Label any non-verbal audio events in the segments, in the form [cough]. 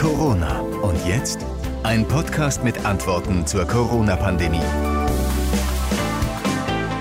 Corona. Und jetzt ein Podcast mit Antworten zur Corona-Pandemie.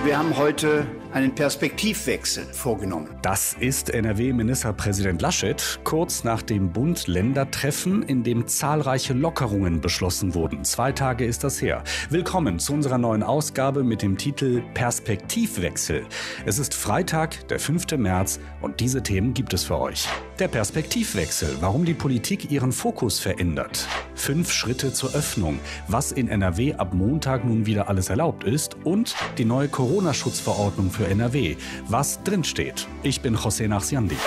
Wir haben heute einen Perspektivwechsel vorgenommen. Das ist NRW-Ministerpräsident Laschet kurz nach dem Bund-Länder-Treffen, in dem zahlreiche Lockerungen beschlossen wurden. Zwei Tage ist das her. Willkommen zu unserer neuen Ausgabe mit dem Titel Perspektivwechsel. Es ist Freitag, der 5. März und diese Themen gibt es für euch. Der Perspektivwechsel, warum die Politik ihren Fokus verändert. Fünf Schritte zur Öffnung, was in NRW ab Montag nun wieder alles erlaubt ist und die neue Corona-Schutzverordnung für NRW, was drinsteht. Ich bin José Nachsiandi.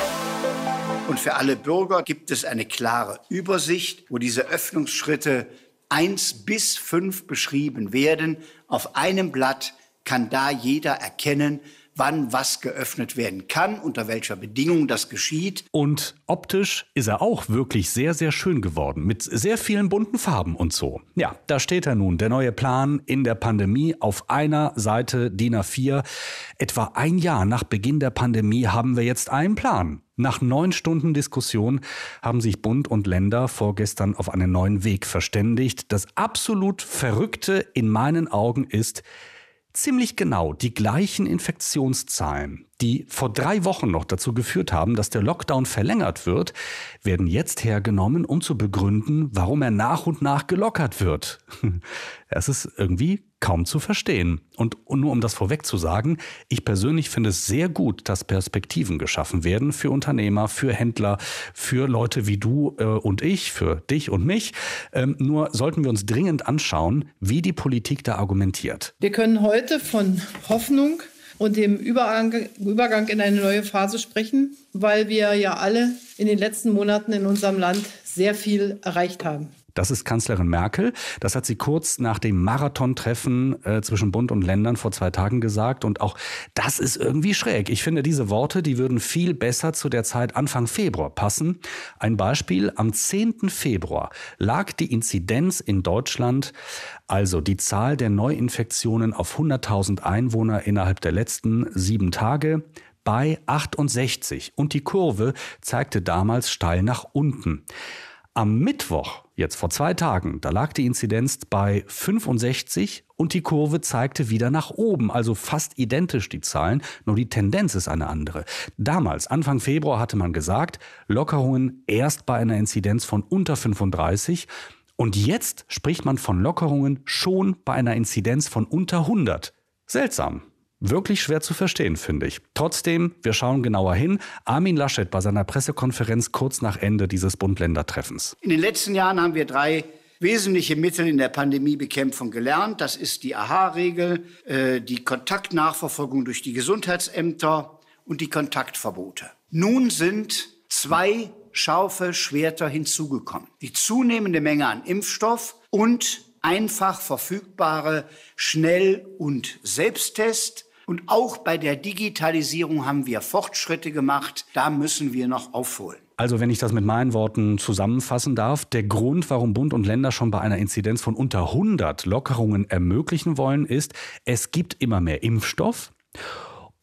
Und für alle Bürger gibt es eine klare Übersicht, wo diese Öffnungsschritte eins bis fünf beschrieben werden. Auf einem Blatt kann da jeder erkennen, wann was geöffnet werden kann, unter welcher Bedingung das geschieht. Und optisch ist er auch wirklich sehr, sehr schön geworden, mit sehr vielen bunten Farben und so. Ja, da steht er nun, der neue Plan in der Pandemie auf einer Seite DIN A4. Etwa ein Jahr nach Beginn der Pandemie haben wir jetzt einen Plan. Nach neun Stunden Diskussion haben sich Bund und Länder vorgestern auf einen neuen Weg verständigt. Das absolut Verrückte in meinen Augen ist, ziemlich genau die gleichen Infektionszahlen, die vor drei Wochen noch dazu geführt haben, dass der Lockdown verlängert wird, werden jetzt hergenommen, um zu begründen, warum er nach und nach gelockert wird. [laughs] Es ist irgendwie kaum zu verstehen. Und, nur um das vorweg zu sagen, ich persönlich finde es sehr gut, dass Perspektiven geschaffen werden für Unternehmer, für Händler, für Leute wie du äh, und ich, für dich und mich. Ähm, nur sollten wir uns dringend anschauen, wie die Politik da argumentiert. Wir können heute von Hoffnung und dem Übergang, Übergang in eine neue Phase sprechen, weil wir ja alle in den letzten Monaten in unserem Land sehr viel erreicht haben. Das ist Kanzlerin Merkel. Das hat sie kurz nach dem Marathontreffen äh, zwischen Bund und Ländern vor zwei Tagen gesagt. Und auch das ist irgendwie schräg. Ich finde diese Worte, die würden viel besser zu der Zeit Anfang Februar passen. Ein Beispiel. Am 10. Februar lag die Inzidenz in Deutschland, also die Zahl der Neuinfektionen auf 100.000 Einwohner innerhalb der letzten sieben Tage, bei 68. Und die Kurve zeigte damals steil nach unten. Am Mittwoch, jetzt vor zwei Tagen, da lag die Inzidenz bei 65 und die Kurve zeigte wieder nach oben, also fast identisch die Zahlen, nur die Tendenz ist eine andere. Damals, Anfang Februar, hatte man gesagt, Lockerungen erst bei einer Inzidenz von unter 35 und jetzt spricht man von Lockerungen schon bei einer Inzidenz von unter 100. Seltsam wirklich schwer zu verstehen, finde ich. Trotzdem, wir schauen genauer hin. Armin Laschet bei seiner Pressekonferenz kurz nach Ende dieses Bund-Länder-Treffens. In den letzten Jahren haben wir drei wesentliche Mittel in der Pandemiebekämpfung gelernt. Das ist die AHA-Regel, äh, die Kontaktnachverfolgung durch die Gesundheitsämter und die Kontaktverbote. Nun sind zwei scharfe Schwerter hinzugekommen. Die zunehmende Menge an Impfstoff und einfach verfügbare Schnell- und Selbsttest und auch bei der Digitalisierung haben wir Fortschritte gemacht. Da müssen wir noch aufholen. Also wenn ich das mit meinen Worten zusammenfassen darf, der Grund, warum Bund und Länder schon bei einer Inzidenz von unter 100 Lockerungen ermöglichen wollen, ist, es gibt immer mehr Impfstoff.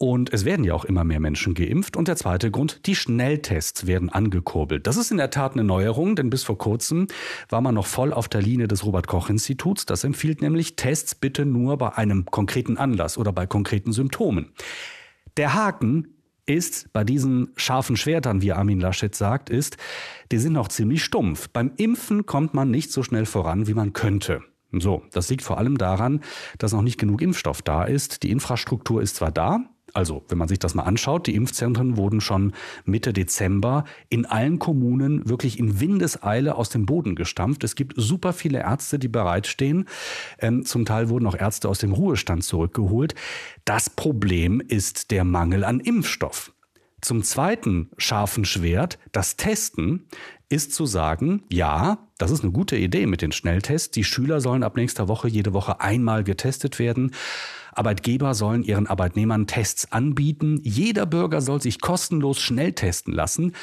Und es werden ja auch immer mehr Menschen geimpft. Und der zweite Grund, die Schnelltests werden angekurbelt. Das ist in der Tat eine Neuerung, denn bis vor kurzem war man noch voll auf der Linie des Robert Koch Instituts. Das empfiehlt nämlich Tests bitte nur bei einem konkreten Anlass oder bei konkreten Symptomen. Der Haken ist bei diesen scharfen Schwertern, wie Armin Laschet sagt, ist, die sind noch ziemlich stumpf. Beim Impfen kommt man nicht so schnell voran, wie man könnte. So, das liegt vor allem daran, dass noch nicht genug Impfstoff da ist. Die Infrastruktur ist zwar da, also, wenn man sich das mal anschaut, die Impfzentren wurden schon Mitte Dezember in allen Kommunen wirklich in Windeseile aus dem Boden gestampft. Es gibt super viele Ärzte, die bereitstehen. Ähm, zum Teil wurden auch Ärzte aus dem Ruhestand zurückgeholt. Das Problem ist der Mangel an Impfstoff. Zum zweiten scharfen Schwert, das Testen, ist zu sagen, ja, das ist eine gute Idee mit den Schnelltests. Die Schüler sollen ab nächster Woche jede Woche einmal getestet werden. Arbeitgeber sollen ihren Arbeitnehmern Tests anbieten. Jeder Bürger soll sich kostenlos schnell testen lassen.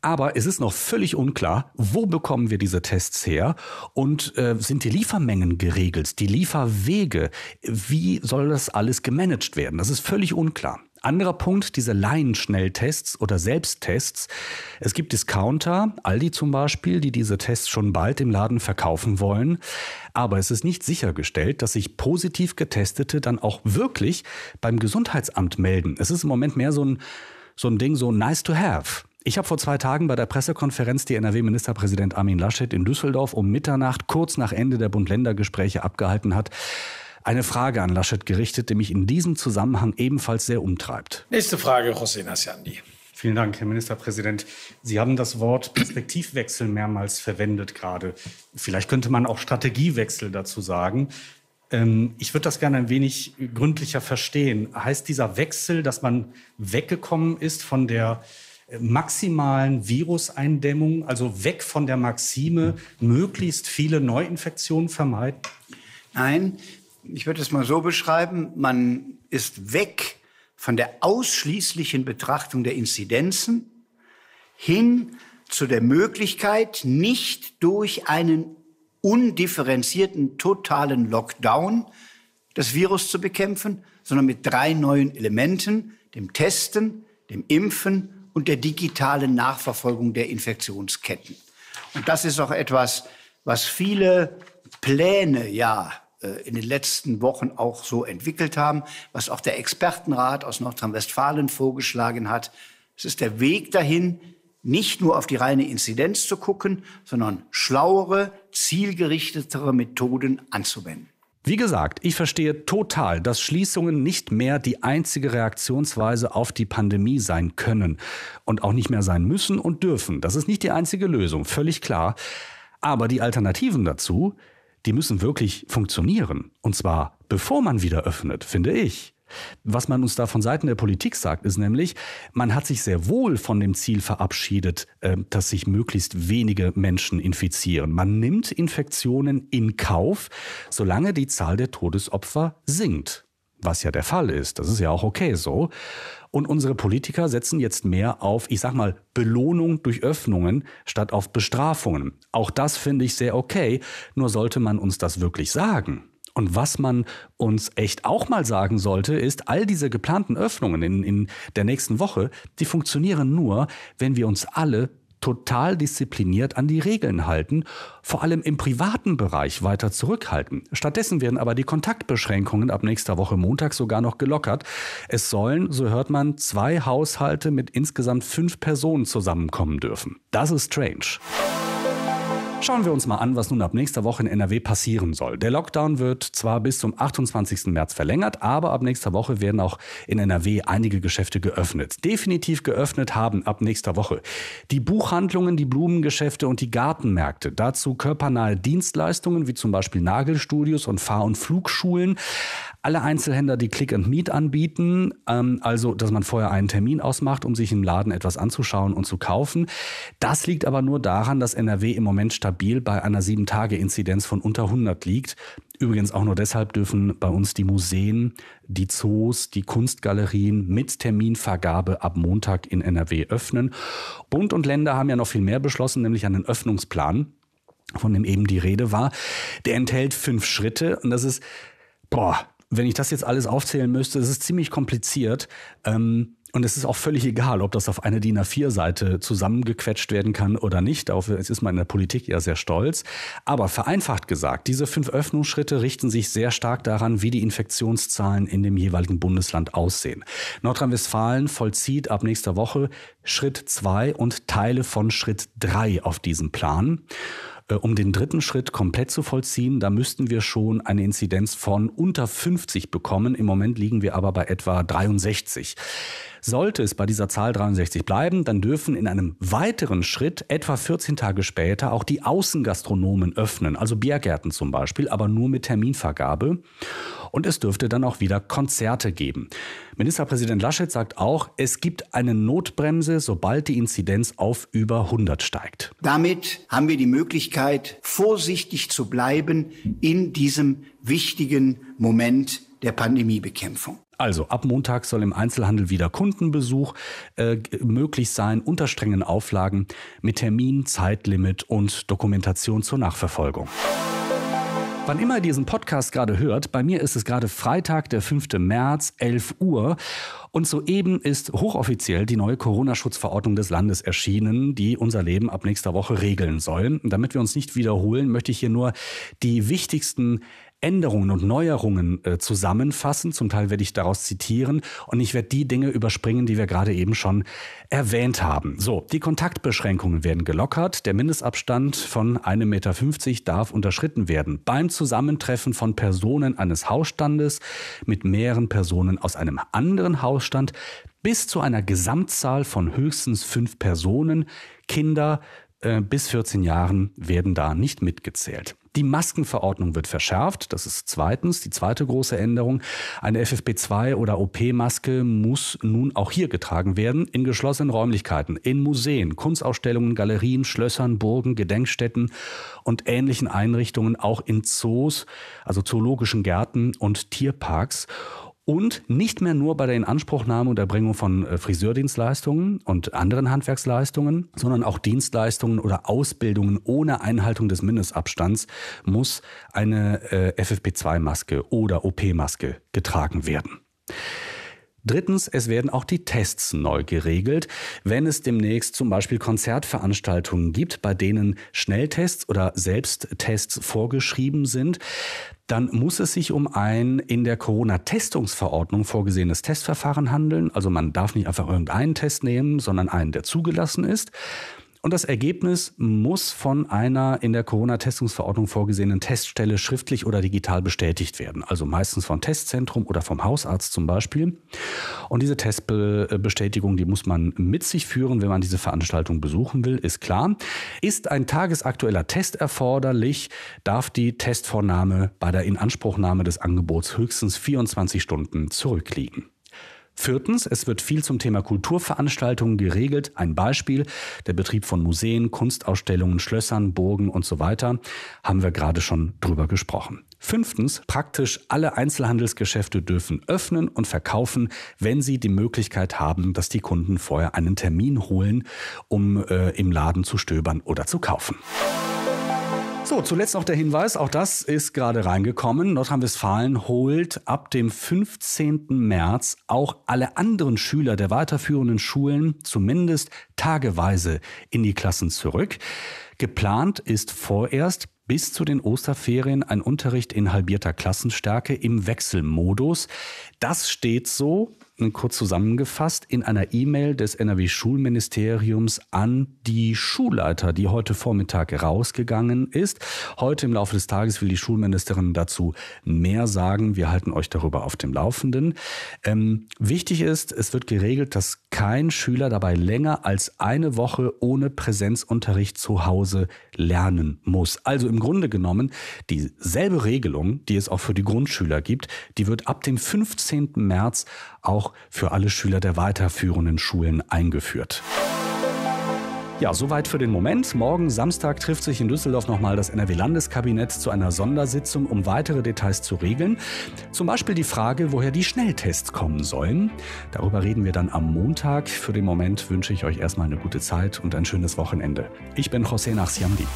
Aber es ist noch völlig unklar, wo bekommen wir diese Tests her und äh, sind die Liefermengen geregelt, die Lieferwege, wie soll das alles gemanagt werden? Das ist völlig unklar. Anderer Punkt, diese Laienschnelltests oder Selbsttests. Es gibt Discounter, Aldi zum Beispiel, die diese Tests schon bald im Laden verkaufen wollen. Aber es ist nicht sichergestellt, dass sich positiv Getestete dann auch wirklich beim Gesundheitsamt melden. Es ist im Moment mehr so ein, so ein Ding, so nice to have. Ich habe vor zwei Tagen bei der Pressekonferenz, die NRW-Ministerpräsident Armin Laschet in Düsseldorf um Mitternacht, kurz nach Ende der Bund-Länder-Gespräche abgehalten hat, eine Frage an Laschet gerichtet, die mich in diesem Zusammenhang ebenfalls sehr umtreibt. Nächste Frage, José Nassiandi. Vielen Dank, Herr Ministerpräsident. Sie haben das Wort Perspektivwechsel mehrmals verwendet gerade. Vielleicht könnte man auch Strategiewechsel dazu sagen. Ähm, ich würde das gerne ein wenig gründlicher verstehen. Heißt dieser Wechsel, dass man weggekommen ist von der äh, maximalen Viruseindämmung, also weg von der Maxime, möglichst viele Neuinfektionen vermeiden? Nein, ich würde es mal so beschreiben, man ist weg von der ausschließlichen Betrachtung der Inzidenzen hin zu der Möglichkeit, nicht durch einen undifferenzierten totalen Lockdown das Virus zu bekämpfen, sondern mit drei neuen Elementen, dem Testen, dem Impfen und der digitalen Nachverfolgung der Infektionsketten. Und das ist auch etwas, was viele Pläne ja in den letzten Wochen auch so entwickelt haben, was auch der Expertenrat aus Nordrhein-Westfalen vorgeschlagen hat. Es ist der Weg dahin, nicht nur auf die reine Inzidenz zu gucken, sondern schlauere, zielgerichtetere Methoden anzuwenden. Wie gesagt, ich verstehe total, dass Schließungen nicht mehr die einzige Reaktionsweise auf die Pandemie sein können und auch nicht mehr sein müssen und dürfen. Das ist nicht die einzige Lösung, völlig klar. Aber die Alternativen dazu, die müssen wirklich funktionieren. Und zwar bevor man wieder öffnet, finde ich. Was man uns da von Seiten der Politik sagt, ist nämlich, man hat sich sehr wohl von dem Ziel verabschiedet, äh, dass sich möglichst wenige Menschen infizieren. Man nimmt Infektionen in Kauf, solange die Zahl der Todesopfer sinkt. Was ja der Fall ist. Das ist ja auch okay so. Und unsere Politiker setzen jetzt mehr auf, ich sag mal, Belohnung durch Öffnungen statt auf Bestrafungen. Auch das finde ich sehr okay. Nur sollte man uns das wirklich sagen. Und was man uns echt auch mal sagen sollte, ist, all diese geplanten Öffnungen in, in der nächsten Woche, die funktionieren nur, wenn wir uns alle total diszipliniert an die Regeln halten, vor allem im privaten Bereich weiter zurückhalten. Stattdessen werden aber die Kontaktbeschränkungen ab nächster Woche Montag sogar noch gelockert. Es sollen, so hört man, zwei Haushalte mit insgesamt fünf Personen zusammenkommen dürfen. Das ist strange. Schauen wir uns mal an, was nun ab nächster Woche in NRW passieren soll. Der Lockdown wird zwar bis zum 28. März verlängert, aber ab nächster Woche werden auch in NRW einige Geschäfte geöffnet. Definitiv geöffnet haben ab nächster Woche die Buchhandlungen, die Blumengeschäfte und die Gartenmärkte. Dazu körpernahe Dienstleistungen wie zum Beispiel Nagelstudios und Fahr- und Flugschulen alle Einzelhändler, die Click and Meet anbieten, ähm, also dass man vorher einen Termin ausmacht, um sich im Laden etwas anzuschauen und zu kaufen. Das liegt aber nur daran, dass NRW im Moment stabil bei einer 7-Tage-Inzidenz von unter 100 liegt. Übrigens auch nur deshalb dürfen bei uns die Museen, die Zoos, die Kunstgalerien mit Terminvergabe ab Montag in NRW öffnen. Bund und Länder haben ja noch viel mehr beschlossen, nämlich einen Öffnungsplan, von dem eben die Rede war. Der enthält fünf Schritte und das ist, boah, wenn ich das jetzt alles aufzählen müsste, es ist ziemlich kompliziert. Ähm, und es ist auch völlig egal, ob das auf eine DIN A4-Seite zusammengequetscht werden kann oder nicht. Darauf ist man in der Politik ja sehr stolz. Aber vereinfacht gesagt, diese fünf Öffnungsschritte richten sich sehr stark daran, wie die Infektionszahlen in dem jeweiligen Bundesland aussehen. Nordrhein-Westfalen vollzieht ab nächster Woche Schritt zwei und Teile von Schritt drei auf diesem Plan. Äh, um den dritten Schritt komplett zu vollziehen, da müssten wir schon eine Inzidenz von unter 50 bekommen. Im Moment liegen wir aber bei etwa 63. Sollte es bei dieser Zahl 63 bleiben, dann dürfen in einem weiteren Schritt etwa 14 Tage später auch die Außengastronomen öffnen, also Biergärten zum Beispiel, aber nur mit Terminvergabe. Und es dürfte dann auch wieder Konzerte geben. Ministerpräsident Laschet sagt auch, es gibt eine Notbremse, sobald die Inzidenz auf über 100 steigt. Damit haben wir die Möglichkeit, vorsichtig zu bleiben in diesem wichtigen Moment der Pandemiebekämpfung. Also ab Montag soll im Einzelhandel wieder Kundenbesuch äh, möglich sein, unter strengen Auflagen mit Termin, Zeitlimit und Dokumentation zur Nachverfolgung. Wann immer ihr diesen Podcast gerade hört, bei mir ist es gerade Freitag, der 5. März, 11 Uhr. Und soeben ist hochoffiziell die neue Corona-Schutzverordnung des Landes erschienen, die unser Leben ab nächster Woche regeln soll. Damit wir uns nicht wiederholen, möchte ich hier nur die wichtigsten Änderungen und Neuerungen äh, zusammenfassen. Zum Teil werde ich daraus zitieren und ich werde die Dinge überspringen, die wir gerade eben schon erwähnt haben. So, die Kontaktbeschränkungen werden gelockert. Der Mindestabstand von 1,50 Meter darf unterschritten werden. Beim Zusammentreffen von Personen eines Hausstandes mit mehreren Personen aus einem anderen Hausstand bis zu einer Gesamtzahl von höchstens fünf Personen, Kinder äh, bis 14 Jahren werden da nicht mitgezählt. Die Maskenverordnung wird verschärft. Das ist zweitens die zweite große Änderung. Eine FFP2 oder OP-Maske muss nun auch hier getragen werden, in geschlossenen Räumlichkeiten, in Museen, Kunstausstellungen, Galerien, Schlössern, Burgen, Gedenkstätten und ähnlichen Einrichtungen, auch in Zoos, also zoologischen Gärten und Tierparks und nicht mehr nur bei der Inanspruchnahme und Erbringung von äh, Friseurdienstleistungen und anderen Handwerksleistungen, sondern auch Dienstleistungen oder Ausbildungen ohne Einhaltung des Mindestabstands muss eine äh, FFP2-Maske oder OP-Maske getragen werden. Drittens, es werden auch die Tests neu geregelt, wenn es demnächst zum Beispiel Konzertveranstaltungen gibt, bei denen Schnelltests oder Selbsttests vorgeschrieben sind dann muss es sich um ein in der Corona-Testungsverordnung vorgesehenes Testverfahren handeln. Also man darf nicht einfach irgendeinen Test nehmen, sondern einen, der zugelassen ist. Und das Ergebnis muss von einer in der Corona-Testungsverordnung vorgesehenen Teststelle schriftlich oder digital bestätigt werden. Also meistens vom Testzentrum oder vom Hausarzt zum Beispiel. Und diese Testbestätigung, die muss man mit sich führen, wenn man diese Veranstaltung besuchen will, ist klar. Ist ein tagesaktueller Test erforderlich, darf die Testvornahme bei der Inanspruchnahme des Angebots höchstens 24 Stunden zurückliegen. Viertens, es wird viel zum Thema Kulturveranstaltungen geregelt. Ein Beispiel, der Betrieb von Museen, Kunstausstellungen, Schlössern, Burgen und so weiter, haben wir gerade schon drüber gesprochen. Fünftens, praktisch alle Einzelhandelsgeschäfte dürfen öffnen und verkaufen, wenn sie die Möglichkeit haben, dass die Kunden vorher einen Termin holen, um äh, im Laden zu stöbern oder zu kaufen. So, zuletzt noch der Hinweis, auch das ist gerade reingekommen. Nordrhein-Westfalen holt ab dem 15. März auch alle anderen Schüler der weiterführenden Schulen zumindest tageweise in die Klassen zurück. Geplant ist vorerst bis zu den Osterferien ein Unterricht in halbierter Klassenstärke im Wechselmodus. Das steht so kurz zusammengefasst in einer E-Mail des NRW-Schulministeriums an die Schulleiter, die heute Vormittag rausgegangen ist. Heute im Laufe des Tages will die Schulministerin dazu mehr sagen. Wir halten euch darüber auf dem Laufenden. Ähm, wichtig ist, es wird geregelt, dass kein Schüler dabei länger als eine Woche ohne Präsenzunterricht zu Hause lernen muss. Also im Grunde genommen dieselbe Regelung, die es auch für die Grundschüler gibt, die wird ab dem 15. März auch für alle Schüler der weiterführenden Schulen eingeführt. Ja, soweit für den Moment. Morgen Samstag trifft sich in Düsseldorf nochmal das NRW-Landeskabinett zu einer Sondersitzung, um weitere Details zu regeln. Zum Beispiel die Frage, woher die Schnelltests kommen sollen. Darüber reden wir dann am Montag. Für den Moment wünsche ich euch erstmal eine gute Zeit und ein schönes Wochenende. Ich bin José Nachsiamdi.